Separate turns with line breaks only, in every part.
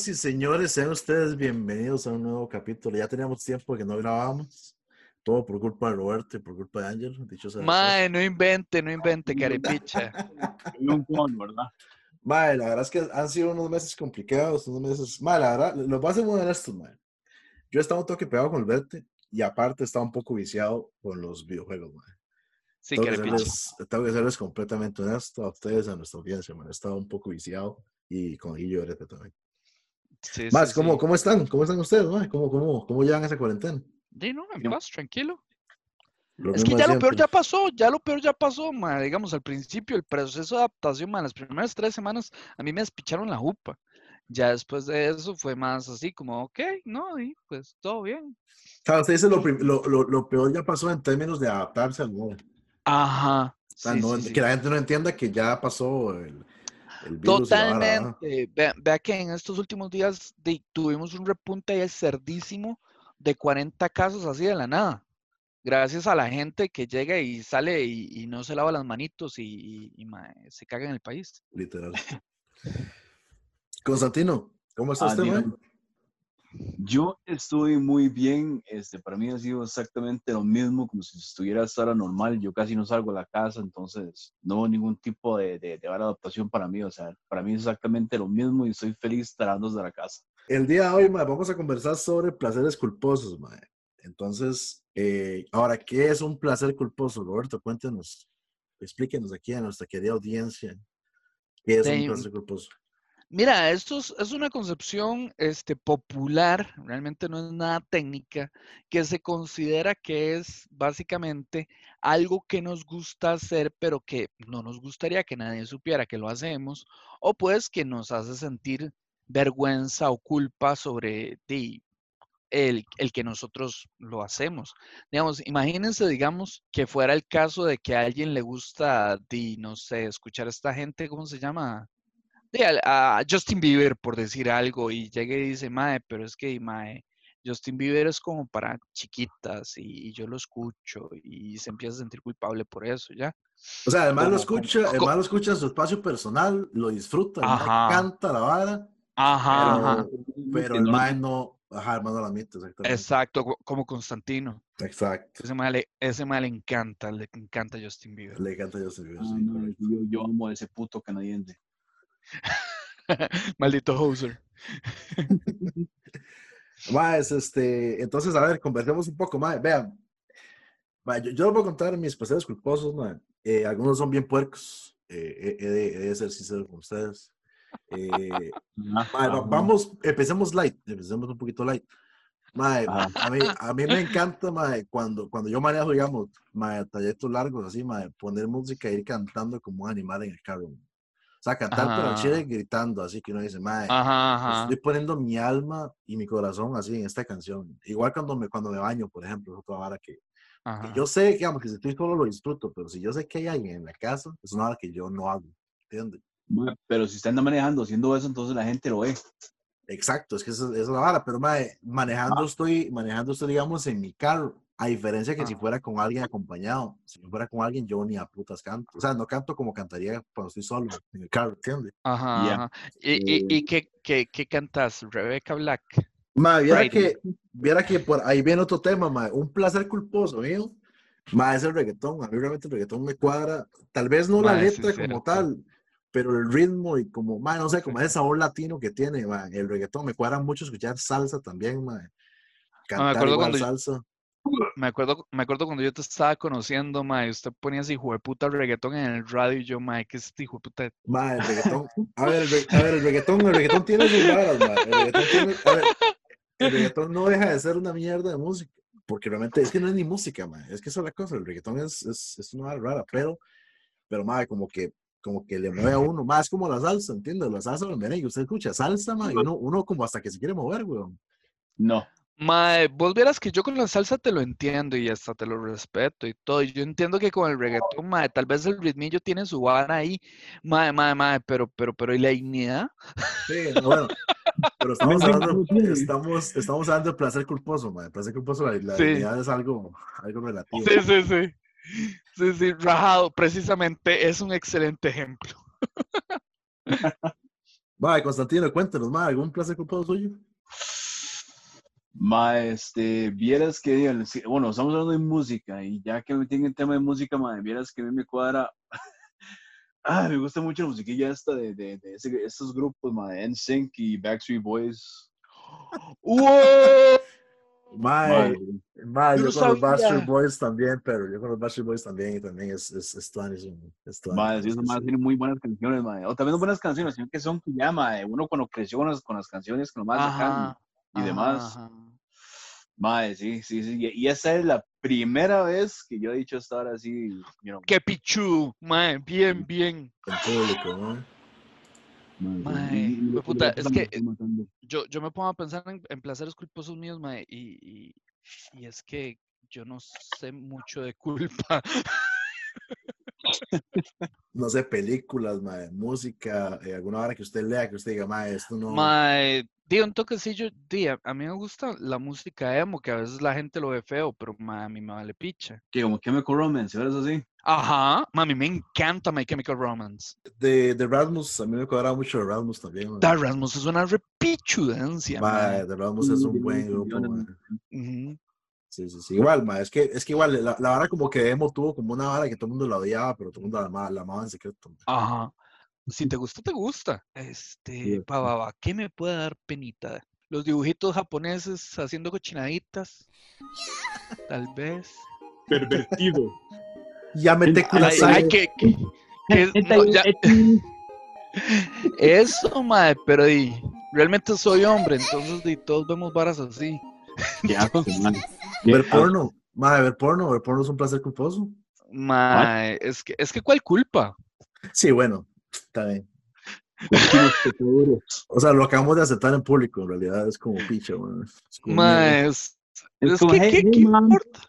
Señoras y señores, sean ustedes bienvenidos a un nuevo capítulo. Ya teníamos tiempo que no grabábamos. Todo por culpa de Roberto y por culpa de Ángel. Dicho sea.
Mae, no invente, no invente, caripicha.
un con, ¿verdad?
Mae, la verdad es que han sido unos meses complicados, unos meses. Mae, la verdad, los voy a ser muy honestos, mae. Yo he estado un toque pegado con el Verte y aparte estaba un poco viciado con los videojuegos, mae.
Sí,
tengo, que serles, tengo que serles completamente honesto a ustedes, a nuestra audiencia, man. He estado un poco viciado y con Guillo Orete también.
Sí,
Más,
sí,
¿cómo,
sí.
¿cómo están? ¿Cómo están ustedes? ¿Cómo, cómo, ¿Cómo llevan esa cuarentena?
Di, no, en paz, tranquilo.
Lo
Es que ya
de
lo peor
siempre.
ya pasó, ya lo peor ya pasó, ma. Digamos, al principio el proceso de adaptación, ma, las primeras tres semanas a mí me despicharon la jupa. Ya después de eso fue más así como, ok, no, y pues todo bien.
Claro, usted dice lo, lo, lo, lo peor ya pasó en términos de adaptarse al nuevo. O
Ajá.
sea,
sí,
no-
sí, sí.
que la gente no entienda que ya pasó el,
Totalmente. Vea, vea que en estos últimos días tuvimos un repunte ahí cerdísimo de 40 casos así de la nada. Gracias a la gente que llega y sale y, y no se lava las manitos y, y- y, ma, se caga en el país.
Literal. Constantino, ¿cómo está usted, man?
Yo estoy muy bien, este, para mí ha sido exactamente lo mismo, como si estuviera hasta ahora normal, yo casi no salgo de la casa, entonces no hubo ningún tipo de, de, de adaptación para mí, o sea, para mí es exactamente lo mismo y estoy feliz trabajando desde la casa.
El día de hoy, ma, vamos a conversar sobre placeres culposos, ma. Entonces, eh, ahora, ¿qué es un placer culposo? Roberto, cuéntenos, explíquenos aquí a nuestra querida audiencia, ¿qué es un
De-
placer culposo?
Mira, esto es, es una concepción este, popular, realmente no es nada técnica, que se considera que es básicamente algo que nos gusta hacer, pero que no nos gustaría que nadie supiera que lo hacemos, o pues que nos hace sentir vergüenza o culpa sobre di, el, el que nosotros lo hacemos. Digamos, imagínense, digamos, que fuera el caso de que a alguien le gusta, di, no sé, escuchar a esta gente, ¿cómo se llama? De al- a Justin Bieber, por decir algo, y llegue y dice, Mae, pero es que, Mae, Justin Bieber es como para chiquitas y, y yo lo escucho y se empieza a sentir culpable por eso, ¿ya?
O sea, además lo
Como-
escucha, además lo escucha en su espacio personal, lo disfruta,
Ajá.
canta la vara,
Ajá, ajá.
pero el mae no, ajá, el mae no la admite, exactamente.
Exacto, co- como Constantino.
Exacto.
Ese mae, le, ese mae le encanta, le encanta Justin Bieber.
Le encanta Justin Bieber,
Ah,
sí,
no,
correcto.
yo, yo amo a ese puto canadiense.
Maldito hoser.
Más, este, entonces, a ver, conversemos un poco más. Vean, ma, yo, yo les voy a contar mis placeres culposos, ma. Eh, algunos son bien puercos, eh, he, de, he de ser sincero con ustedes. Eh, ma, va- vamos, empecemos light, empecemos un poquito light. A, mí, a mí me encanta, ma, cuando, cuando yo manejo, digamos, ma, trayectos largos, así, ma, poner música e ir cantando como un animal en el carro. O sea, cantar, pero al chile
Ajá.
gritando, así que uno dice, ma,
Ajá, ajá.
Estoy poniendo mi alma y mi corazón así en esta canción. Igual cuando me, cuando me baño, por ejemplo, es otra vara que, que
ajá.
yo sé, digamos, que si estoy solo lo disfruto, pero si yo sé que hay alguien en la casa, es una vara que yo no hago. ¿Entiendes?
Pero si usted anda manejando haciendo eso, entonces la gente lo ve.
Exacto, es que esa, esa es la vara, pero mae, manejando estoy, manejando estoy, digamos, en mi carro. A diferencia que si
Ah.
fuera con alguien acompañado, si yo fuera con alguien, yo ni a putas canto. O sea, no canto como cantaría cuando estoy solo en el carro, ¿entiendes?
Ajá, ajá. ¿Y, y, y qué, qué, qué cantas? Rebecca Black.
Ma, viera
Friday.
que, viera que por ahí viene otro tema, ma, un placer culposo mío. Ma, es el reggaetón. A mí realmente el reggaetón me cuadra. Tal vez no la
Ma,
letra como tal, pero el ritmo y como, ma, no sé, como ese sabor latino que tiene, ma, el reggaetón. Me cuadra mucho escuchar salsa también, ma. Cantar
acuerdo
igual
cuando yo-
salsa.
Me acuerdo, me acuerdo cuando yo te estaba conociendo, mae, y usted ponía ese hijo de puta reggaetón en el radio y yo, mae, ¿qué es este hijo de puta?
Ma, el reggaetón. A ver, el, a ver, el reggaetón, el reggaetón tiene sus varas, ma. El reggaetón tiene, a ver, el reggaetón no deja de ser una mierda de música. Porque realmente es que no es ni música, ma. Es que esa es la cosa. El reggaetón es, es, es una vara rara, pero, pero, ma, como que, como que le mueve a uno. Más como la salsa, ¿entiendes? La salsa merengue. Usted escucha salsa, ma, y uno, uno como hasta que se quiere mover, weón.
No.
Mae, vos vieras que yo con la salsa te lo entiendo y hasta te lo respeto y todo. Yo entiendo que con el reggaetón, mae, tal vez el ritmillo tiene su vara ahí, mae, mae, mae, pero, pero, pero, ¿y la dignidad?
Sí, no, bueno. Pero estamos hablando, estamos, estamos hablando de placer culposo, ma. Placer culposo, la, la
Sí.
dignidad es algo, algo relativo.
Sí, sí, sí. Sí, sí, rajado, precisamente es un excelente ejemplo.
Mae, Constantino, cuéntanos, mae, ¿algún placer culposo suyo?
Ma, este, vieras que, bueno, estamos hablando de música y ya que me tienen el tema de música, ma, vieras que a mí me cuadra. ah, me gusta mucho la musiquilla esta de, de, de ese- estos grupos, ma, de NSYNC y Backstreet Boys.
¡Wow!
Mae, mae,
Yo
yo, con los Backstreet
sabía.
Boys también, pero yo con los Backstreet Boys también y también es, es, es tuanísimo, es
Ma,
tuanis,
sí, esos tienen muy buenas canciones, ma. O también no buenas canciones, sino que son que ya, ma, uno cuando creció con las, con las canciones que nomás sacan
Ajá,
y demás.
ajá.
Sí, sí, sí. Y y esa es la primera vez que yo he dicho hasta ahora así, you know,
¡Qué pichu! Mae, bien, bien.
en público, mae.
puta, es que-. Yo, yo me pongo a pensar en, en placeres culposos míos, mae, y, y, y es que yo no sé mucho de culpa.
No sé, películas, mae, música, eh, alguna hora que usted lea, que usted diga, mae, esto no...
Mae, digo, un toquecillo, di, a, a mí me gusta la música emo, que a veces la gente lo ve feo, pero mae, a mí me vale picha.
Que como Chemical Romance, ¿verdad? así?
Ajá, mae, a mí me encanta My Chemical Romance.
De, de Rasmus, a mí me cuadraba mucho de Rasmus también, mae.
Da Rasmus es una repichudencia, mae.
De Rasmus es un
Sí,
buen
sí,
grupo, mae.
Ujú.
Sí, sí, sí. Igual, ma, es que, es que igual, la, la vara como que Emo tuvo como una vara que todo el mundo la odiaba, pero todo el mundo la amaba, la amaba en secreto. ma.
Ajá. Si te gusta, te gusta. Este,
es.
pa, pa, pa, ¿qué me puede dar penita? Los dibujitos japoneses haciendo cochinaditas. Tal vez.
Pervertido.
Ya me te
Ay, que, que- que es- no, ya- Eso, mae, pero di, realmente soy hombre, entonces di, todos vemos varas así.
Ya, man.
Ver porno. Ma, ver porno, ver porno es un placer culposo.
Mae, es que, es que ¿cuál culpa?
Sí, bueno, está bien. O sea, lo acabamos de aceptar en público, en realidad es como picha, ma. Es como.
Mae, es,
Es
es
como,
que,
hey,
¿qué,
hey,
qué
man.
importa?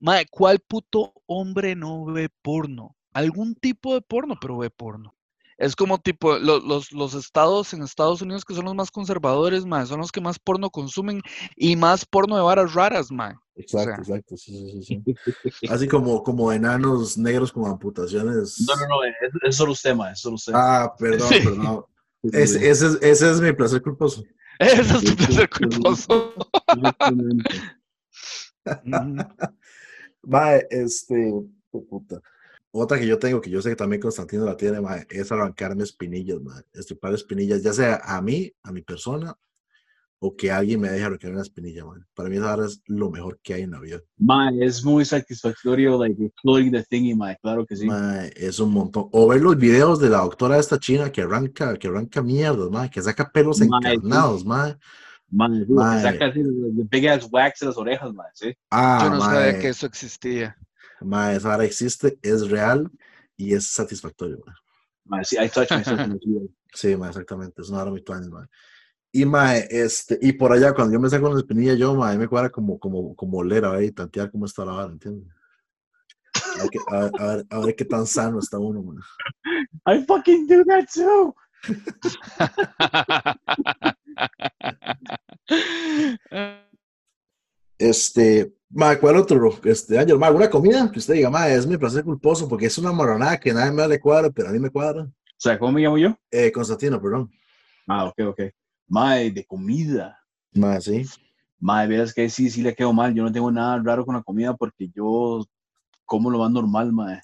Mae, ¿cuál puto hombre no ve porno? Algún tipo de porno, pero ve porno. Es como tipo, lo- los, los estados en Estados Unidos que son los más conservadores, mae, son los que más porno consumen y más porno de varas raras, mae.
Exacto,
sea.
exacto, sí, sí, sí, sí. Así como, como enanos negros con amputaciones.
No, no, no, es, es solo usted, ma, es solo usted.
Ah, perdón,
Sí.
perdón. Ese, ese, es, ese es mi placer culposo.
Ese es tu placer culposo.
Mae, este, oh, puta. Otra que yo tengo, que yo sé que también Constantino la tiene, es arrancarme espinillas, mae. Estripar espinillas, ya sea a mí, a mi persona, o que alguien me deje arrancar una espinilla, mae. Para mí esa es lo mejor que hay en la vida.
Ma, es muy satisfactorio, like, exploding the thingy, ma, claro que sí.
Es un montón. O ver los videos de la doctora esta china que arranca, que arranca mierdas, mae, que saca pelos
sí.
encarnados, mae.
Ma, sí,
Ma.
saca así the big ass wax de las orejas, ma, sí.
Ah,
Yo no sabía que eso existía.
Mae, esa vara existe, es real y es satisfactorio, mae.
Ma, sí, I touch myself.
Sí, ma, exactamente, es una hora muy tuanis, ma. Y, ma, este, y por allá, cuando yo me saco una espinilla, yo, ma, me cuadra como, como, como oler, a ver, y tantear cómo está la vara, ¿entiendes? A ver, qué- a, ver, a ver- a ver qué tan sano está uno, ma.
I fucking do that too.
Este, ma, ¿cuál otro? Este, Ángel, ma, ¿alguna comida que usted diga, ma, es mi placer culposo porque es una moronada que nadie me le cuadra, pero a mí me cuadra?
O sea, ¿cómo me llamo yo?
Eh, Constantino, perdón.
Ah, ok, ok. Ma, de comida.
Ma, sí.
Ma, verás que sí, sí le quedo mal. Yo no tengo nada raro con la comida porque yo como lo más normal, ma.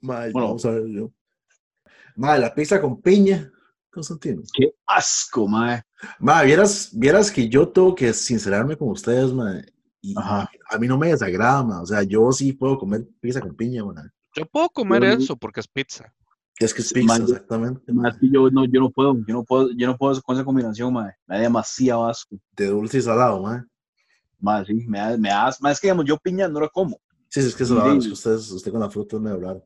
Ma,
Bueno.
vamos a ver yo. Ma, la pizza con piña, Constantino.
Qué asco, ma.
Ma, vieras, vieras que yo tengo que sincerarme con ustedes, ma, y
Ajá.
a mí no me desagrada, ma, o sea, yo sí puedo comer pizza con piña, ma.
Yo puedo comer
Yo-
eso porque es pizza.
Es que es pizza,
ma, yo-
exactamente,
Ma,
ma.
es que yo no, yo no puedo, yo no puedo, yo no puedo con esa combinación, ma. Me da demasiado asco.
de dulce y salado, ma.
Ma, sí, me da, me da, ma, es que digamos, yo piña no la como.
Sí, sí, es que eso es
sí.
es que ustedes, usted con la fruta es medio raro.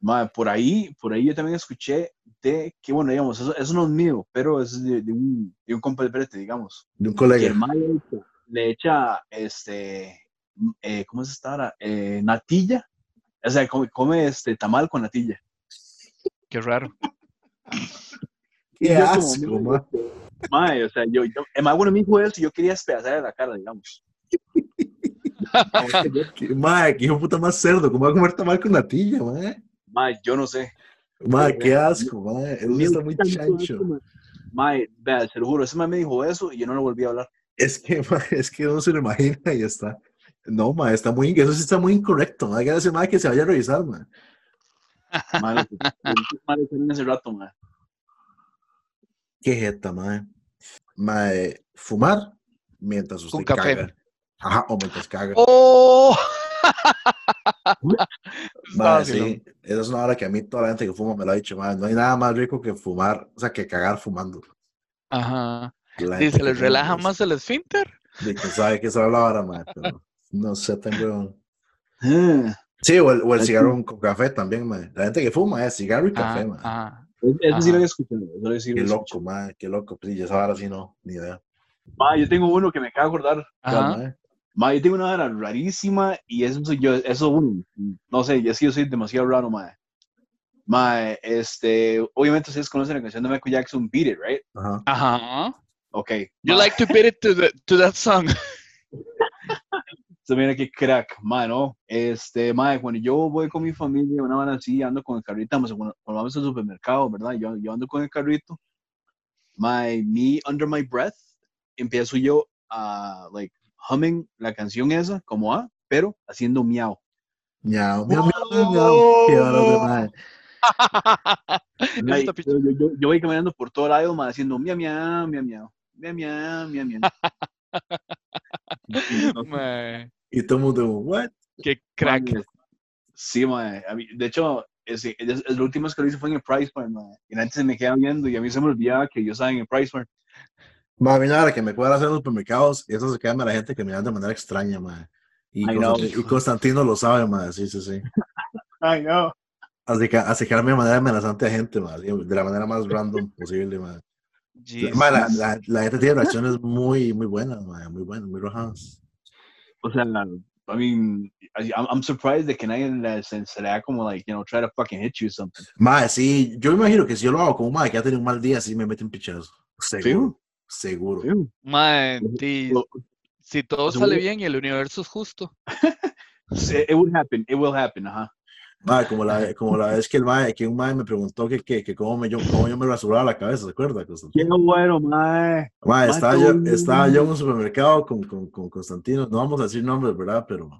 Ma, por ahí, por ahí yo también escuché de que, bueno, digamos, eso, eso no es mío, pero es de, de un, de un compa del brete, digamos.
De un
Que
colega.
el ma le echa, este, eh, ¿cómo se está? Eh, natilla. O sea, come, come, este tamal con natilla.
Qué raro.
Qué asco, ma.
Mae, o sea, yo, yo, el más bueno me dijo eso y yo quería despedazarle la cara, digamos.
Qué- Ma, que hijo puta más cerdo, ¿cómo va a comer tamal con natilla, ma?
Mae, yo no sé.
Mae, qué asco, mae. Eso está muy chancho.
mae. Vea, se lo juro, ese mae me dijo eso y yo no lo volví a hablar.
Es que, mae, es que uno se lo imagina y está. No, mae, está muy, eso sí está muy incorrecto. Mae, hay que decir, mae, que se vaya a revisar, mae.
Mae, en ese rato, mae.
Qué jeta, mae. Mae, fumar mientras usted
Con café.
caga. Ajá, o mientras caga.
¡Oh!
Mae, sí, esa es una hora que a mí toda la gente que fuma me lo ha dicho, mae. No hay nada más rico que fumar, o sea, que cagar fumando.
Ajá.
La
¿Y
gente
se les relaja
pues,
más el esfínter?
De que sabe que se habla ahora, mae, pero no sé, tengo...
Ah,
Sí, o el, o el cigarro con café también, mae. La gente que fuma es cigarro y café,
Ah,
mae.
ah.
Eso sí
Ajá.
lo había escuchado. Sí
Qué loco,
escuchado.
mae, qué loco. Sí, esa hora sí no, ni idea.
Mae, yo tengo uno que me acaba de acordar.
Ajá.
mae.
Mae, yo tengo una hora rarísima y eso soy yo, eso, no sé, es que yo soy demasiado raro, mae. Mae, este, obviamente ustedes conocen la canción de Michael Jackson, Beat It, right?
Ajá.
Ajá.
Ok.
You
mae,
like to beat it to, the, to that song.
se mira que crack, mae, ¿no? Este, mae, cuando yo voy con mi familia, una van así, ando con el carrito, vamos, cuando, cuando vamos al supermercado, ¿verdad? Yo, yo ando con el carrito, mae, me under my breath, empiezo yo a, like, humming la canción esa, como A, pero haciendo miau.
Miau, miau, miau, miau,
yo, yo, yo- voy caminando por todo lado, mae, haciendo miau, miau, miau, miau, miau, miau, miau,
Y todo el mundo, what?
Qué crack.
Mae, Sí, mae. a mí- de hecho, es, es, es lo último que lo hice fue en el Price Mart. Y gente se me queda viendo y a mí se me olvidaba que yo estaba en el Price Mart.
Mí nada, que me cuadra hacer los supermercados, y eso se queda a la gente que me da de manera extraña, mae. Y,
I know.
Constantino, y Constantino lo sabe, mae, sí, sí, sí.
Ay, no.
Así que acercarme de manera amenazante a gente, mae, de la manera más random posible.
Jesus.
Mae, la, la, la gente tiene reacciones muy, muy buenas, mae, muy buenas, muy rojas.
O sea, I mean, I- I'm, surprised de que nadie se, se le da como, like, you know, try to fucking hit you or something.
Mae, sí, yo imagino que si yo lo hago como mae que ha tenido un mal día, sí me mete un pichazo. Seguro, seguro.
Di-
Lo-
si todo sale bien y el universo es justo.
It, will happen, it will happen, ajá.
Mae, como la, como la vez que el mae, que un mae me preguntó que, que, que cómo, me, yo, cómo yo me rasuraba la cabeza, ¿se acuerda? Constantino?
Qué bueno. Mae,
Mae, estaba yo, estaba yo en un supermercado con, con, con Constantino, no vamos a decir nombres, ¿verdad? Pero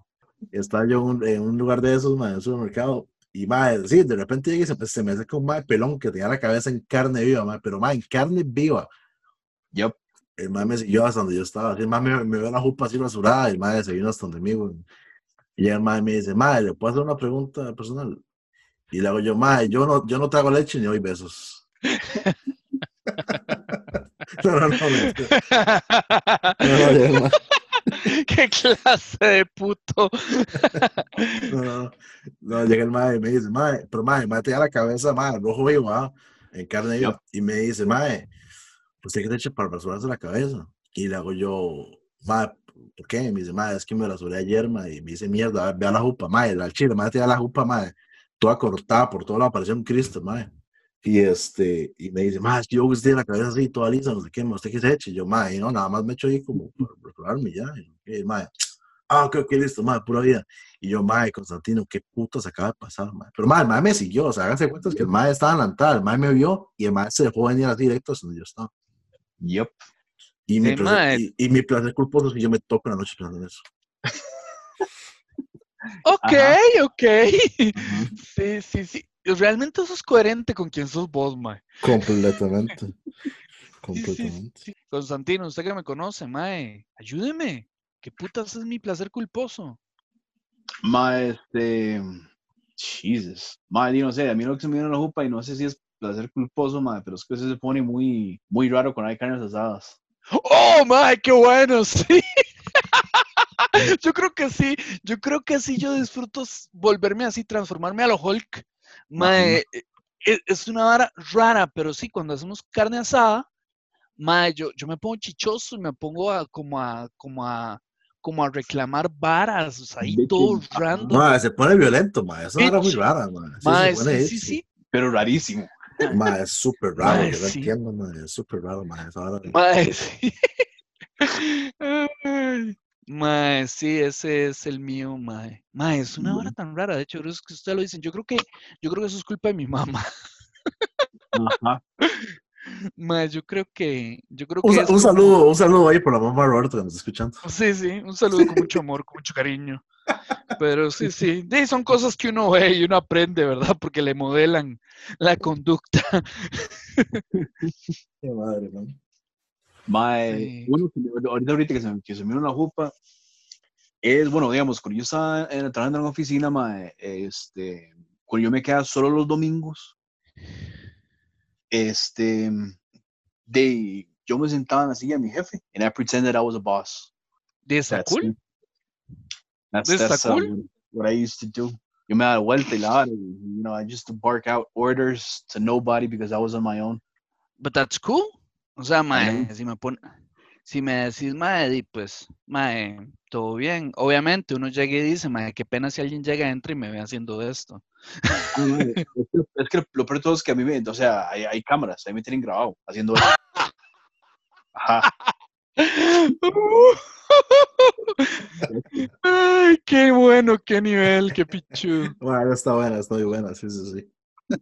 estaba yo en un, en un lugar de esos, mae, en un supermercado, y mae, sí, de repente llega y se, se me acerca un mae pelón que tenía la cabeza en carne viva, mae, pero mae, en carne viva.
Yup.
El mae me siguió hasta donde yo estaba, el mae me, me la jupa así rasurada, y el mae se vino hasta donde mí, güey. Y el mae me dice, mae, ¿le puedo hacer una pregunta personal? Y le hago yo, mae, yo no, yo no trago leche ni doy besos. no, no, no, no.
¿Qué clase de puto?
No, no, llega el mae y me dice, mae, pero mae, mae, te da la cabeza, mae, rojo vivo, ah, en carne viva. Y me dice, mae, ¿usted qué te echa para rasurarse la cabeza? Y le hago yo, mae, ¿por qué? Me dice, mae, es que me rasuré ayer, mae, y me dice, mierda, vea la jupa, mae, al chile, mae, te da la jupa, mae, toda cortada por todo lado, parecía un Cristo, mae. Y este, y me dice, que yo usted la cabeza así, toda lisa, no sé qué, ¿usted qué se echa? Y yo, mae, no, nada más me echo ahí como para rasurarme y ya. Y el mae, ah, ok, ok, listo, mae, pura vida. Y yo, mae, Constantino, qué puto se acaba de pasar, mae. Pero mae, el mae me siguió, o sea, háganse cuenta que el mae estaba la entrada, el mae me vio y el mae se dejó venir así directo donde yo estaba.
Yup.
Y mi,
Sí,
placer,
mae.
y, y mi placer culposo es que yo me toco en la noche pensando en eso.
Ok,
Ajá.
ok. Sí, sí, sí. Realmente eso es coherente con quien sos vos, mae.
Completamente.
Sí, sí,
Completamente.
sí. Constantino, usted que me conoce, mae, ayúdeme. ¿Qué putas es mi placer culposo?
Ma, este. Jesus. Ma, yo no sé, a mí lo que se me viene a la jupa y no sé si es placer culposo, ma, pero es que se pone muy, muy raro cuando hay carnes asadas.
¡Oh, mae, qué bueno! Sí. Yo creo que sí. Yo creo que sí yo disfruto volverme así, transformarme a lo Hulk. Mae, e- e- es una vara rara, pero sí, cuando hacemos carne asada, mae, yo, yo me pongo chichoso y me pongo a, como a, como a, como a reclamar varas, o sea, ahí todo random.
Mae, se pone violento, mae. Eso era muy rara, mae. Sí,
Mae,
se pone
sí, sí, sí.
Pero rarísimo.
Mae, es súper raro, yo lo entiendo, mae. Es súper raro, vara de-
Mae, sí. Mae, sí, ese es el mío, mae. Mae, es una hora tan rara, de hecho, es que ustedes lo dicen. Yo creo que, yo creo que eso es culpa de mi mamá.
Ajá.
Mae, yo creo que, yo creo que
Un, un
como-
saludo, un saludo ahí por la mamá Roberto que nos está escuchando.
Sí, sí, un saludo con mucho amor, con mucho cariño. Pero sí, sí, sí, son cosas que uno ve y uno aprende, ¿verdad? Porque le modelan la conducta.
Qué madre, man.
Mae,
Sí.
uno que ahorita, ahorita que se, me- que se me vino la jupa, es, bueno, digamos, cuando yo estaba en- trabajando en una oficina, mae, este, cuando yo me quedaba solo los domingos, este, de, yo me sentaba en la silla de mi jefe, and I pretended I was a boss.
¿De está
That's
cool?
That's,
¿Está
that's uh,
cool?
what I used to do. Yo me daba vuelta y la you know, I just to bark out orders to nobody because I was on my own.
But that's cool. O sea, mae, si me pone, si me decís, mae, di, pues, mae, todo bien. Obviamente uno llega y dice, mae, qué pena si alguien llega, entra y me ve haciendo esto.
Es, que, es que lo peor de todo es que a mí me, o sea, hay, hay cámaras, ahí me tienen grabado haciendo eso. Ajá.
Ay, qué bueno, qué nivel, qué pichu.
Bueno, está buena, está muy buena, sí, sí, sí.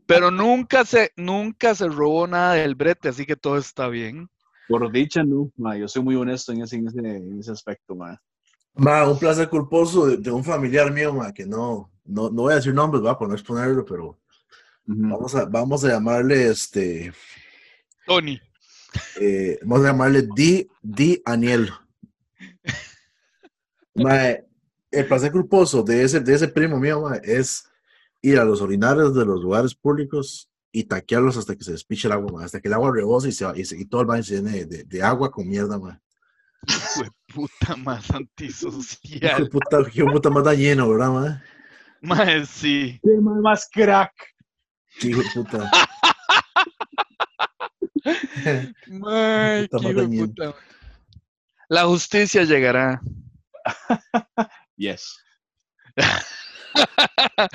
Pero nunca se, nunca se robó nada del brete, así que todo está bien.
Por dicha, no, mae, yo soy muy honesto en ese, en ese, en ese aspecto, mae.
Ma, un placer culposo de, de un familiar mío, ma, que no, no, no voy a decir nombres, va, por no exponerlo, pero vamos a, vamos a llamarle, este,
Tony.
eh, vamos a llamarle Di, Di Aniel. Ma, el placer culposo de ese, de ese primo mío, ma, es ir a los orinarios de los lugares públicos y taquearlos hasta que se despiche el agua, ma, hasta que el agua rebose y, se, va- y, se- y todo el baño se llene de, de- de agua con mierda, ma.
Hijo de puta más antisocial.
puta, hijo de puta más dañino, ¿verdad, ma?
Mae, sí.
¿Qué más crack?
Hijo de puta.
Mae,
Puta
qué
más
puta. La justicia llegará.
Yes.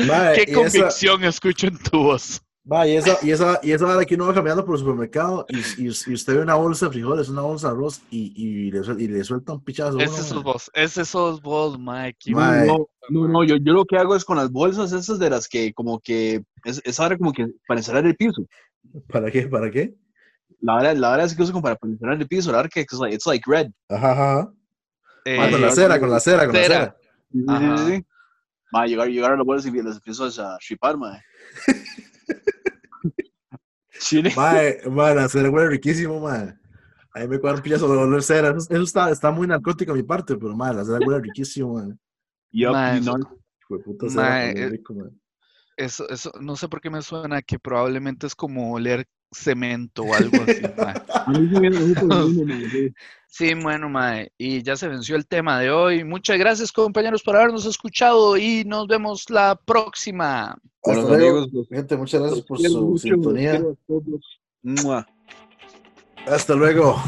Ma,
Qué
y esa-
convicción escucho en tu voz.
Va, y esa, y esa, y esa hora que uno va caminando por el supermercado y, y, y usted ve una bolsa de frijoles, una bolsa de arroz y, y, le, suel- y le suelta un pichazo. uno,
Ese sos
ma.
vos. Ese sos vos, Mae. qué
Mae.
hijo de
No, no, no, yo, yo lo que hago es con las bolsas esas de las que como que, es, es ahora como que para encerrar el piso.
¿Para qué? ¿Para qué?
La hora, la hora es que uso como para encerrar el piso, la hora que it's like, it's like red.
Ajá.
Eh,
Ah, con la cera, con la cera, con la
cera.
cera.
Sí, sí,
Ajá.
Ma, llegar, llegar a las bolsas y las empiezo a chipar, ma. Chile.
Mae, mae, la cera huele riquísimo, mae. Ahí me cuadra un pichazo de olor cera. Eso, eso está, está muy narcótico a mi parte, pero mae, la cera huele riquísimo, mae.
Yup,
Ma,
you know.
eso-
Hijo de puta cera,
Mae, eh,
rico, mae.
Eso, eso, no sé por qué me suena que probablemente es como oler cemento o algo así. mae.
A mí se me me sí.
Bueno, Mae, y ya se venció el tema de hoy. Muchas gracias, compañeros, por habernos escuchado y nos vemos la próxima.
Bueno,
Hasta luego,
amigos, los-
gente, muchas gracias por su sintonía. Hasta luego.